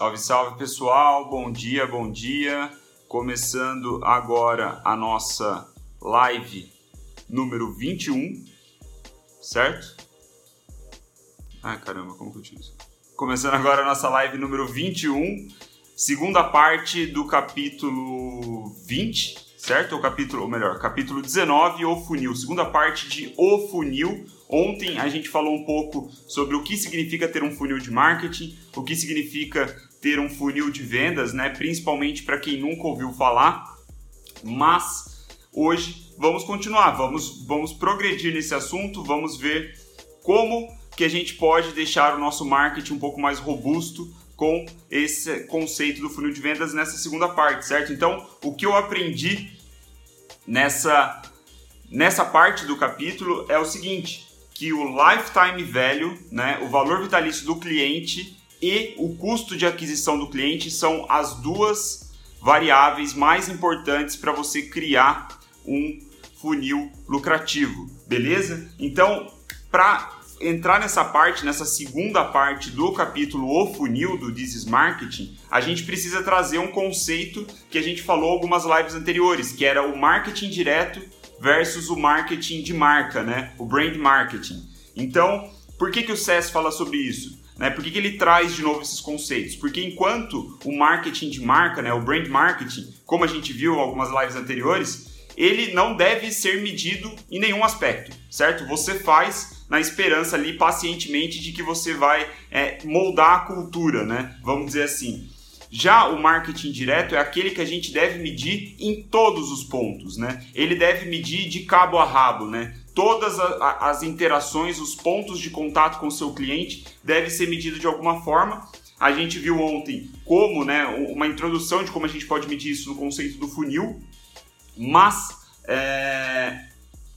Salve, salve pessoal, bom dia, bom dia. Começando agora a nossa live número 21, certo? Ai caramba, como que eu tiro isso? Começando agora a nossa live número 21, segunda parte do capítulo 20, certo? O capítulo, ou melhor, capítulo 19, O Funil, segunda parte de O Funil. Ontem a gente falou um pouco sobre o que significa ter um funil de marketing, o que significa ter um funil de vendas, né? Principalmente para quem nunca ouviu falar. Mas hoje vamos continuar, vamos, vamos progredir nesse assunto, vamos ver como que a gente pode deixar o nosso marketing um pouco mais robusto com esse conceito do funil de vendas nessa segunda parte, certo? Então, o que eu aprendi nessa nessa parte do capítulo é o seguinte, que o lifetime value, né, o valor vitalício do cliente e o custo de aquisição do cliente são as duas variáveis mais importantes para você criar um funil lucrativo, beleza? Então, para entrar nessa parte, nessa segunda parte do capítulo O Funil do This is Marketing, a gente precisa trazer um conceito que a gente falou algumas lives anteriores, que era o marketing direto versus o marketing de marca, né? O brand marketing. Então, por que, que o SES fala sobre isso? Né? Por que, que ele traz de novo esses conceitos? Porque enquanto o marketing de marca, né, o brand marketing, como a gente viu em algumas lives anteriores, ele não deve ser medido em nenhum aspecto, certo? Você faz na esperança ali pacientemente de que você vai é, moldar a cultura, né? Vamos dizer assim. Já o marketing direto é aquele que a gente deve medir em todos os pontos, né? Ele deve medir de cabo a rabo, né? Todas as interações, os pontos de contato com o seu cliente deve ser medido de alguma forma. A gente viu ontem como, né, uma introdução de como a gente pode medir isso no conceito do funil, mas é,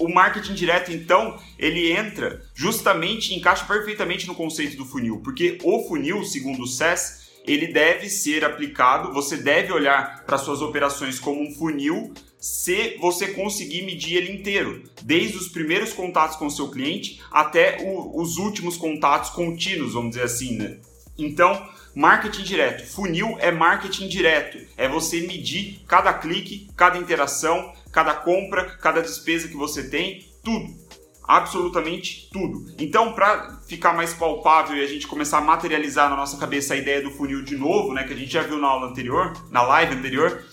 o marketing direto, então, ele entra justamente, encaixa perfeitamente no conceito do funil, porque o funil, segundo o SES, ele deve ser aplicado, você deve olhar para suas operações como um funil se você conseguir medir ele inteiro, desde os primeiros contatos com o seu cliente até o, os últimos contatos contínuos, vamos dizer assim, né? Então, marketing direto, funil é marketing direto, é você medir cada clique, cada interação, cada compra, cada despesa que você tem, tudo. Absolutamente tudo. Então, para ficar mais palpável e a gente começar a materializar na nossa cabeça a ideia do funil de novo, né, que a gente já viu na aula anterior, na live anterior,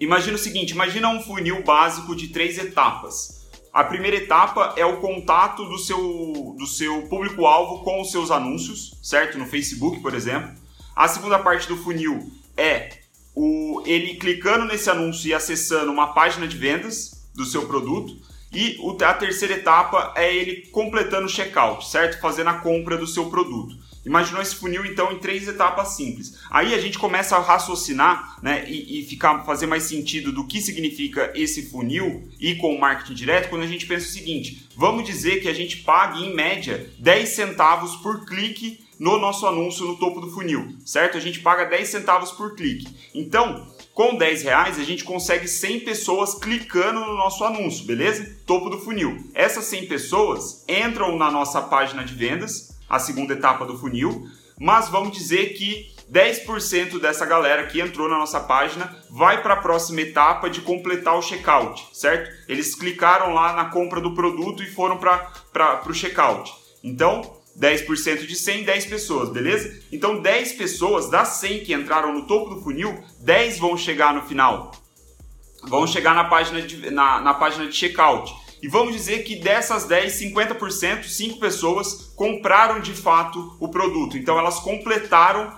imagina o seguinte: imagina um funil básico de três etapas. A primeira etapa é o contato do seu, do seu público-alvo com os seus anúncios, certo? No Facebook, por exemplo. A segunda parte do funil é o, ele clicando nesse anúncio e acessando uma página de vendas do seu produto. E a terceira etapa é ele completando o checkout, certo? Fazendo a compra do seu produto. Imaginou esse funil então em três etapas simples. Aí a gente começa a raciocinar né, e, e ficar, fazer mais sentido do que significa esse funil e com o marketing direto quando a gente pensa o seguinte: vamos dizer que a gente pague em média 10 centavos por clique no nosso anúncio no topo do funil, certo? A gente paga 10 centavos por clique. Então, com 10 reais, a gente consegue 100 pessoas clicando no nosso anúncio, beleza? Topo do funil. Essas 100 pessoas entram na nossa página de vendas, a segunda etapa do funil, mas vamos dizer que 10% dessa galera que entrou na nossa página vai para a próxima etapa de completar o checkout, certo? Eles clicaram lá na compra do produto e foram para o checkout. Então, 10% de 100, 10 pessoas, beleza? Então 10 pessoas das 100 que entraram no topo do funil, 10 vão chegar no final. Vão chegar na página de, na, na página de checkout. E vamos dizer que dessas 10, 50%, 5 pessoas compraram de fato o produto. Então elas completaram,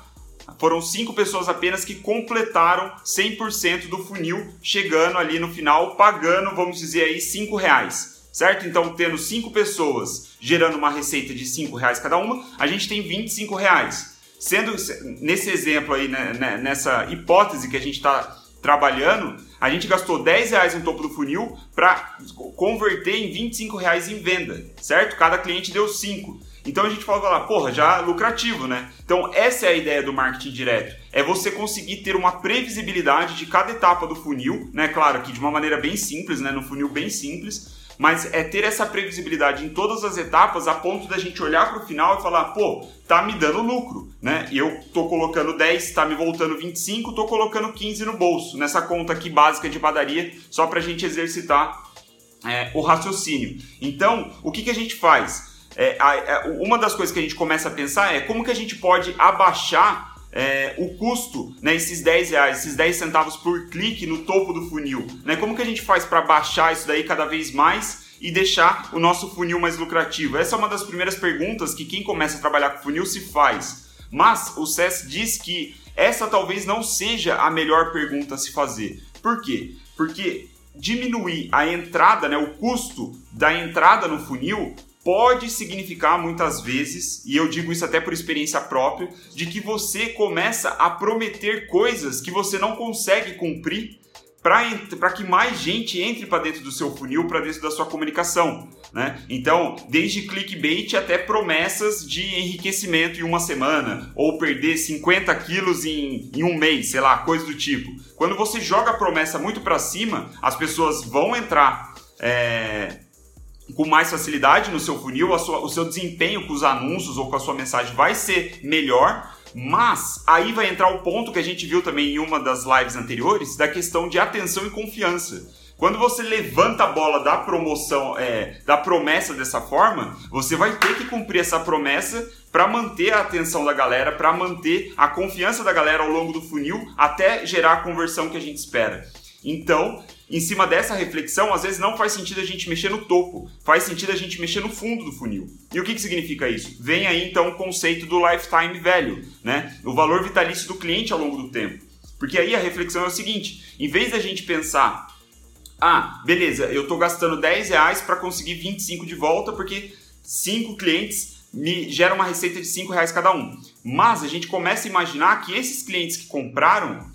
foram 5 pessoas apenas que completaram 100% do funil, chegando ali no final, pagando, vamos dizer aí, 5 reais certo? Então, tendo cinco pessoas gerando uma receita de cinco reais cada uma, a gente tem 25 reais. Sendo nesse exemplo aí, né, né, nessa hipótese que a gente está trabalhando, a gente gastou 10 reais no topo do funil para converter em 25 reais em venda, certo? Cada cliente deu 5. Então a gente fala lá, porra, já lucrativo, né? Então essa é a ideia do marketing direto. É você conseguir ter uma previsibilidade de cada etapa do funil, né? Claro que de uma maneira bem simples, né? No funil bem simples, mas é ter essa previsibilidade em todas as etapas a ponto da gente olhar para o final e falar, pô, tá me dando lucro, né? Eu tô colocando 10, tá me voltando 25, tô colocando 15 no bolso, nessa conta aqui básica de padaria, só para a gente exercitar é, o raciocínio. Então, o que, que a gente faz? É, é, uma das coisas que a gente começa a pensar é como que a gente pode abaixar é, o custo, né, esses 10 reais, esses 10 centavos por clique no topo do funil. Né? Como que a gente faz para baixar isso daí cada vez mais e deixar o nosso funil mais lucrativo? Essa é uma das primeiras perguntas que quem começa a trabalhar com funil se faz. Mas o SES diz que essa talvez não seja a melhor pergunta a se fazer. Por quê? Porque diminuir a entrada, né, o custo da entrada no funil pode significar muitas vezes, e eu digo isso até por experiência própria, de que você começa a prometer coisas que você não consegue cumprir para que mais gente entre para dentro do seu funil, para dentro da sua comunicação. Né? Então, desde clickbait até promessas de enriquecimento em uma semana, ou perder 50 quilos em, em um mês, sei lá, coisa do tipo. Quando você joga a promessa muito para cima, as pessoas vão entrar é, com mais facilidade no seu funil, sua, o seu desempenho com os anúncios ou com a sua mensagem vai ser melhor, mas aí vai entrar o ponto que a gente viu também em uma das lives anteriores, da questão de atenção e confiança. Quando você levanta a bola da promoção, é, da promessa dessa forma, você vai ter que cumprir essa promessa para manter a atenção da galera, para manter a confiança da galera ao longo do funil, até gerar a conversão que a gente espera. Então, em cima dessa reflexão, às vezes não faz sentido a gente mexer no topo, faz sentido a gente mexer no fundo do funil. E o que, que significa isso? Vem aí então o conceito do lifetime value, né? O valor vitalício do cliente ao longo do tempo. Porque aí a reflexão é o seguinte: em vez da gente pensar, ah, beleza, eu estou gastando 10 reais para conseguir 25 de volta, porque 5 clientes me geram uma receita de 5 reais cada um. Mas a gente começa a imaginar que esses clientes que compraram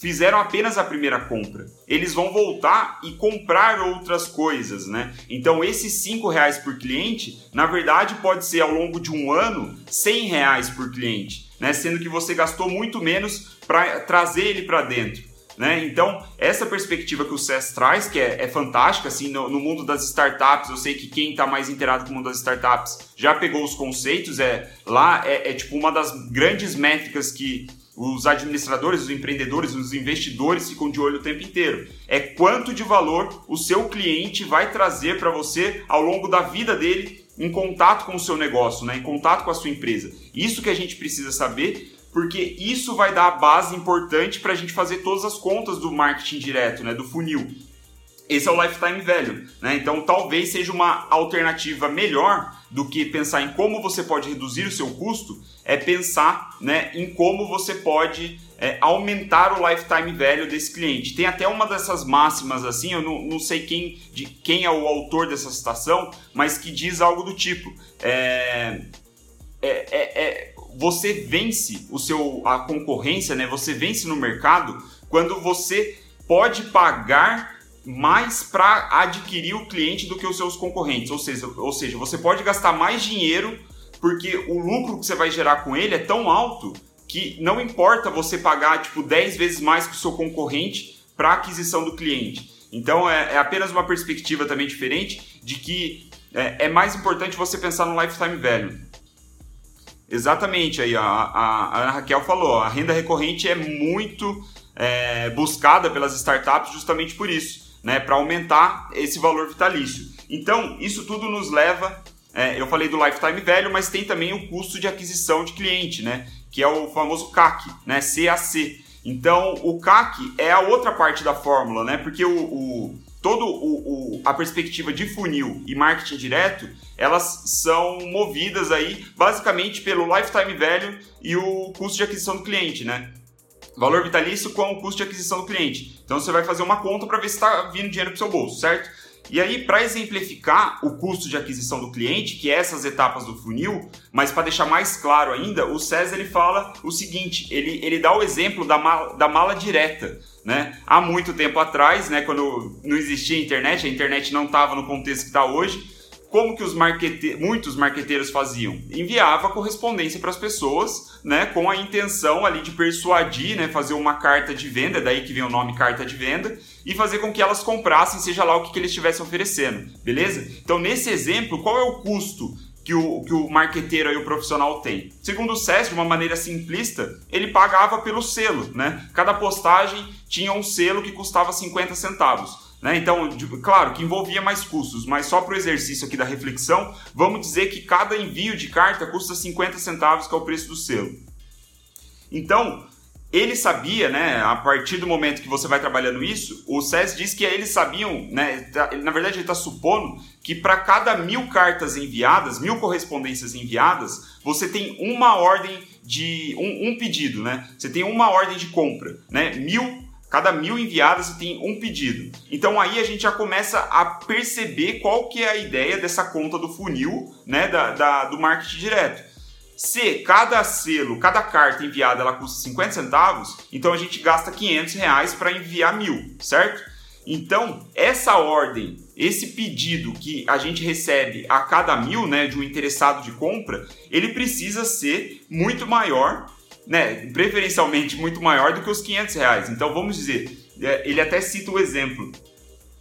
fizeram apenas a primeira compra. Eles vão voltar e comprar outras coisas, né? Então esses cinco reais por cliente, na verdade, pode ser ao longo de um ano 100 reais por cliente, né? Sendo que você gastou muito menos para trazer ele para dentro. Né? Então, essa perspectiva que o SES traz, que é, é fantástica, assim, no, no, mundo das startups, eu sei que quem está mais inteirado com o mundo das startups já pegou os conceitos, é lá é, é tipo uma das grandes métricas que os administradores, os empreendedores, os investidores ficam de olho o tempo inteiro. É quanto de valor o seu cliente vai trazer para você ao longo da vida dele em contato com o seu negócio, né? em contato com a sua empresa. Isso que a gente precisa saber, porque isso vai dar a base importante para a gente fazer todas as contas do marketing direto, né? do funil. Esse é o lifetime value, né? Então talvez seja uma alternativa melhor do que pensar em como você pode reduzir o seu custo, é pensar né, em como você pode é, aumentar o lifetime value desse cliente. Tem até uma dessas máximas assim, eu não, não sei quem, de, quem é o autor dessa citação, mas que diz algo do tipo: é, é, é, é você vence o seu a concorrência, né? Você vence no mercado quando você pode pagar mais para adquirir o cliente do que os seus concorrentes. Ou seja, ou seja, você pode gastar mais dinheiro porque o lucro que você vai gerar com ele é tão alto que não importa você pagar tipo 10 vezes mais que o seu concorrente para aquisição do cliente. Então é, é, apenas uma perspectiva também diferente de que é, é, mais importante você pensar no lifetime value. Exatamente, aí a, a, a Raquel falou, a renda recorrente é muito é, buscada pelas startups justamente por isso né, para aumentar esse valor vitalício. Então, isso tudo nos leva. É, eu falei do lifetime velho, mas tem também o custo de aquisição de cliente, né, que é o famoso CAC, né, CAC. Então, o CAC é a outra parte da fórmula, né, porque o, o todo o, o, a perspectiva de funil e marketing direto, elas são movidas aí basicamente pelo lifetime value e o custo de aquisição do cliente, né? Valor vitalício com o custo de aquisição do cliente. Então você vai fazer uma conta para ver se está vindo dinheiro para o seu bolso, certo? E aí, para exemplificar o custo de aquisição do cliente, que é essas etapas do funil, mas para deixar mais claro ainda, o César ele fala o seguinte: ele, ele dá o exemplo da mala, da mala direta. Né? Há muito tempo atrás, né, quando não existia internet, a internet não estava no contexto que está hoje, como que os marquete... muitos marqueteiros faziam? Enviava correspondência para as pessoas, né, com a intenção ali de persuadir, né, fazer uma carta de venda, daí que vem o nome carta de venda, e fazer com que elas comprassem, seja lá o que, que eles estivessem oferecendo, beleza? Então, nesse exemplo, qual é o custo que o, que o marqueteiro e o profissional tem? Segundo o SES, de uma maneira simplista, ele pagava pelo selo, né? Cada postagem tinha um selo que custava 50 centavos. Né? Então, claro que envolvia mais custos, mas só para o exercício aqui da reflexão, vamos dizer que cada envio de carta custa 50 centavos, que é o preço do selo. Então, ele sabia, né, a partir do momento que você vai trabalhando isso, o SES diz que eles sabiam, né, tá, na verdade ele está supondo que para cada mil cartas enviadas, mil correspondências enviadas, você tem uma ordem de, um, um pedido, né, você tem uma ordem de compra, né, mil Cada mil enviadas você tem um pedido. Então aí a gente já começa a perceber qual que é a ideia dessa conta do funil, né, da, da do marketing direto. Se cada selo, cada carta enviada, ela custa 50 centavos, então a gente gasta 500 reais para enviar mil, certo? Então, essa ordem, esse pedido que a gente recebe a cada mil, né, de um interessado de compra, ele precisa ser muito maior né, preferencialmente muito maior do que os 500 reais. Então vamos dizer, é, ele até cita o exemplo,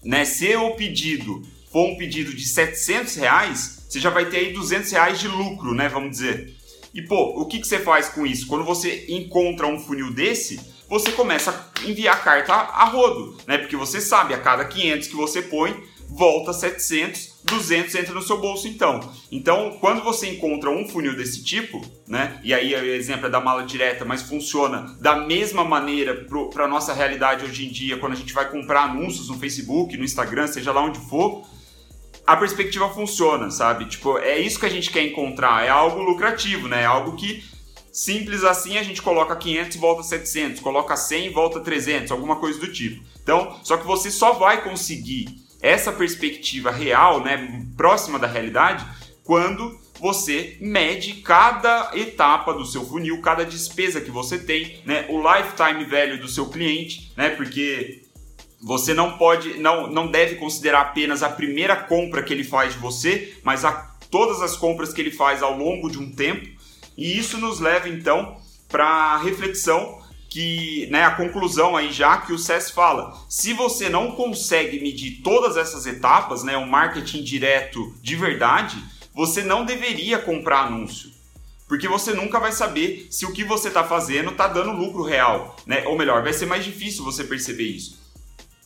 né, se o pedido for um pedido de 700 reais, você já vai ter aí 200 reais de lucro, né, vamos dizer. E pô, o que, que você faz com isso? Quando você encontra um funil desse, você começa a enviar carta a rodo, né? Porque você sabe, a cada 500 que você põe, volta 700, 200 entra no seu bolso então. Então, quando você encontra um funil desse tipo, né? E aí o exemplo é da mala direta, mas funciona da mesma maneira para a nossa realidade hoje em dia, quando a gente vai comprar anúncios no Facebook, no Instagram, seja lá onde for, a perspectiva funciona, sabe? Tipo, é isso que a gente quer encontrar, é algo lucrativo, né? É algo que simples assim a gente coloca 500 e volta 700, coloca 100 e volta 300, alguma coisa do tipo. Então, só que você só vai conseguir essa perspectiva real, né, próxima da realidade, quando você mede cada etapa do seu funil, cada despesa que você tem, né, o lifetime value do seu cliente, né, porque você não pode, não, não deve considerar apenas a primeira compra que ele faz de você, mas a, todas as compras que ele faz ao longo de um tempo. E isso nos leva então para a reflexão que né, a conclusão aí já que o SES fala, se você não consegue medir todas essas etapas, né, um marketing direto de verdade, você não deveria comprar anúncio. Porque você nunca vai saber se o que você está fazendo está dando lucro real, né? Ou melhor, vai ser mais difícil você perceber isso.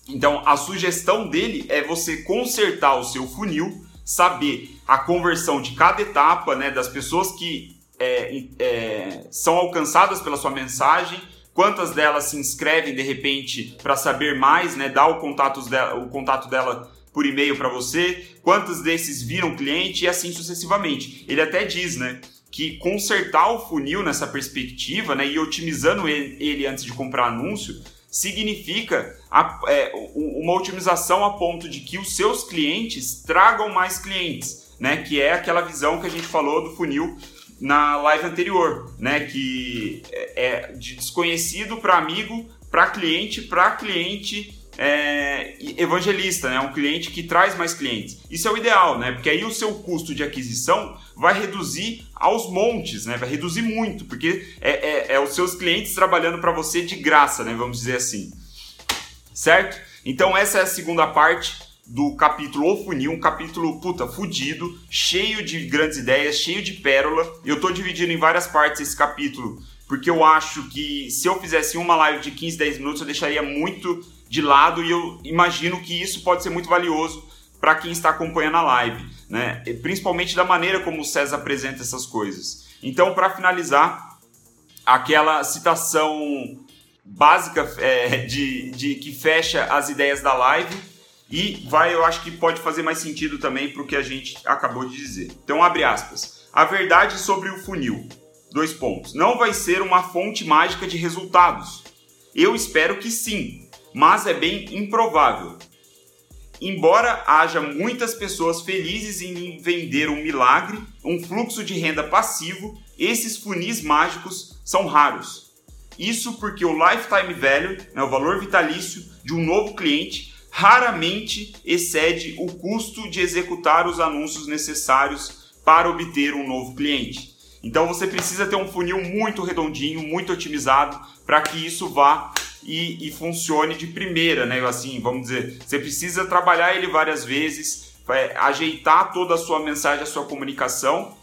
Então, a sugestão dele é você consertar o seu funil, saber a conversão de cada etapa, né, das pessoas que é, é, são alcançadas pela sua mensagem, quantas delas se inscrevem de repente para saber mais, né? Dá o contato dela, o contato dela por e-mail para você, quantos desses viram cliente e assim sucessivamente. Ele até diz, né? Que consertar o funil nessa perspectiva, né, e otimizando ele, antes de comprar anúncio, significa a, é, uma otimização a ponto de que os seus clientes tragam mais clientes, né? Que é aquela visão que a gente falou do funil na live anterior, né? Que é, é de desconhecido para amigo, para cliente, para cliente é, evangelista, né? Um cliente que traz mais clientes. Isso é o ideal, né? Porque aí o seu custo de aquisição vai reduzir aos montes, né? Vai reduzir muito, porque é, é, é os seus clientes trabalhando para você de graça, né? Vamos dizer assim, certo? Então essa é a segunda parte do capítulo O Funil, um capítulo, puta, fudido, cheio de grandes ideias, cheio de pérola. Eu tô dividindo em várias partes esse capítulo, porque eu acho que se eu fizesse uma live de 15, 10 minutos, eu deixaria muito de lado e eu imagino que isso pode ser muito valioso para quem está acompanhando a live, né? Principalmente da maneira como o César apresenta essas coisas. Então, para finalizar, aquela citação básica é, de, de que fecha as ideias da live e vai, eu acho que pode fazer mais sentido também para o que a gente acabou de dizer. Então, abre aspas. A verdade sobre o funil. Dois pontos. Não vai ser uma fonte mágica de resultados. Eu espero que sim, mas é bem improvável. Embora haja muitas pessoas felizes em vender um milagre, um fluxo de renda passivo, esses funis mágicos são raros. Isso porque o lifetime value, né, o valor vitalício de um novo cliente, raramente excede o custo de executar os anúncios necessários para obter um novo cliente. Então você precisa ter um funil muito redondinho, muito otimizado para que isso vá e, e, funcione de primeira, né? Assim, vamos dizer, você precisa trabalhar ele várias vezes, ajeitar toda a sua mensagem, a sua comunicação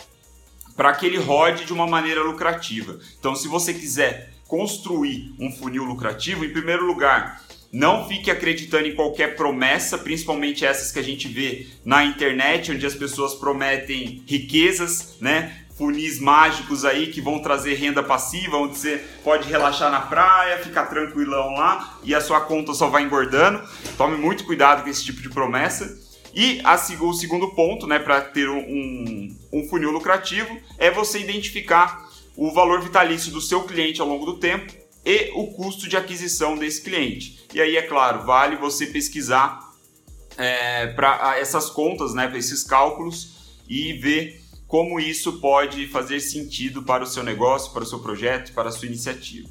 para que ele rode de uma maneira lucrativa. Então, se você quiser construir um funil lucrativo, em primeiro lugar, não fique acreditando em qualquer promessa, principalmente essas que a gente vê na internet, onde as pessoas prometem riquezas, né? Funis mágicos aí que vão trazer renda passiva, onde você pode relaxar na praia, ficar tranquilão lá e a sua conta só vai engordando. Tome muito cuidado com esse tipo de promessa. E a, o segundo ponto, né, para ter um, um funil lucrativo, é você identificar o valor vitalício do seu cliente ao longo do tempo e o custo de aquisição desse cliente. E aí, é claro, vale você pesquisar é, para essas contas, né, para esses cálculos e ver como isso pode fazer sentido para o seu negócio, para o seu projeto, para a sua iniciativa.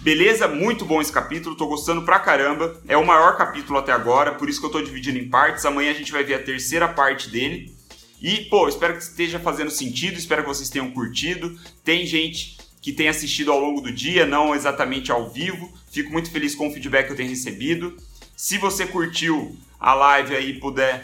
Beleza? Muito bom esse capítulo, tô gostando pra caramba. É o maior capítulo até agora, por isso que eu tô dividindo em partes. Amanhã a gente vai ver a terceira parte dele. E, pô, espero que esteja fazendo sentido, espero que vocês tenham curtido. Tem gente que tem assistido ao longo do dia, não exatamente ao vivo. Fico muito feliz com o feedback que eu tenho recebido. Se você curtiu a live aí puder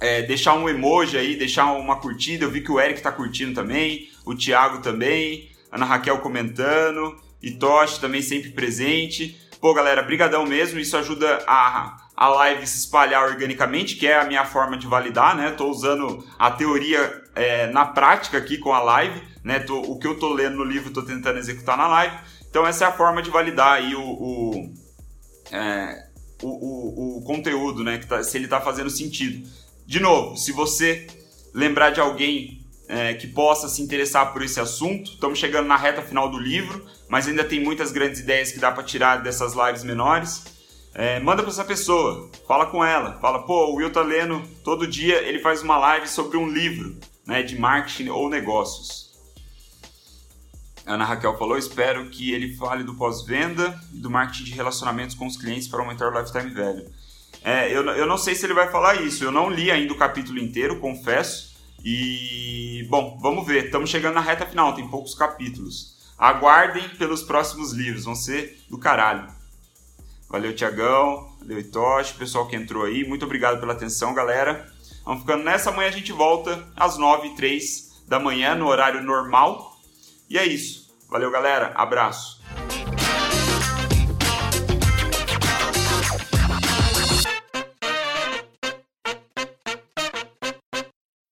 é, deixar um emoji aí, deixar uma curtida. Eu vi que o Eric tá curtindo também, o Thiago também, Ana Raquel comentando. E Toshi também sempre presente. Pô, galera, brigadão mesmo. Isso ajuda a, a live se espalhar organicamente, que é a minha forma de validar, né? Tô usando a teoria é, na prática aqui com a live, né? Tô, o que eu tô lendo no livro, tô tentando executar na live. Então essa é a forma de validar aí o, o, é, o, o, conteúdo, né? Tá, se ele tá fazendo sentido. De novo, se você lembrar de alguém é, que possa se interessar por esse assunto. Estamos chegando na reta final do livro, mas ainda tem muitas grandes ideias que dá para tirar dessas lives menores. É, manda para essa pessoa, fala com ela, fala, pô, o Will tá lendo todo dia, ele faz uma live sobre um livro né, de marketing ou negócios. Ana Raquel falou, espero que ele fale do pós-venda e do marketing de relacionamentos com os clientes para aumentar o lifetime value. É, eu, eu não sei se ele vai falar isso, eu não li ainda o capítulo inteiro, confesso, e, bom, vamos ver. Estamos chegando na reta final, tem poucos capítulos. Aguardem pelos próximos livros, vão ser do caralho. Valeu, Tiagão. Valeu, Itoshi, pessoal que entrou aí. Muito obrigado pela atenção, galera. Vamos ficando nessa. Amanhã a gente volta às 9 h 03 da manhã, no horário normal. E é isso. Valeu, galera. Abraço.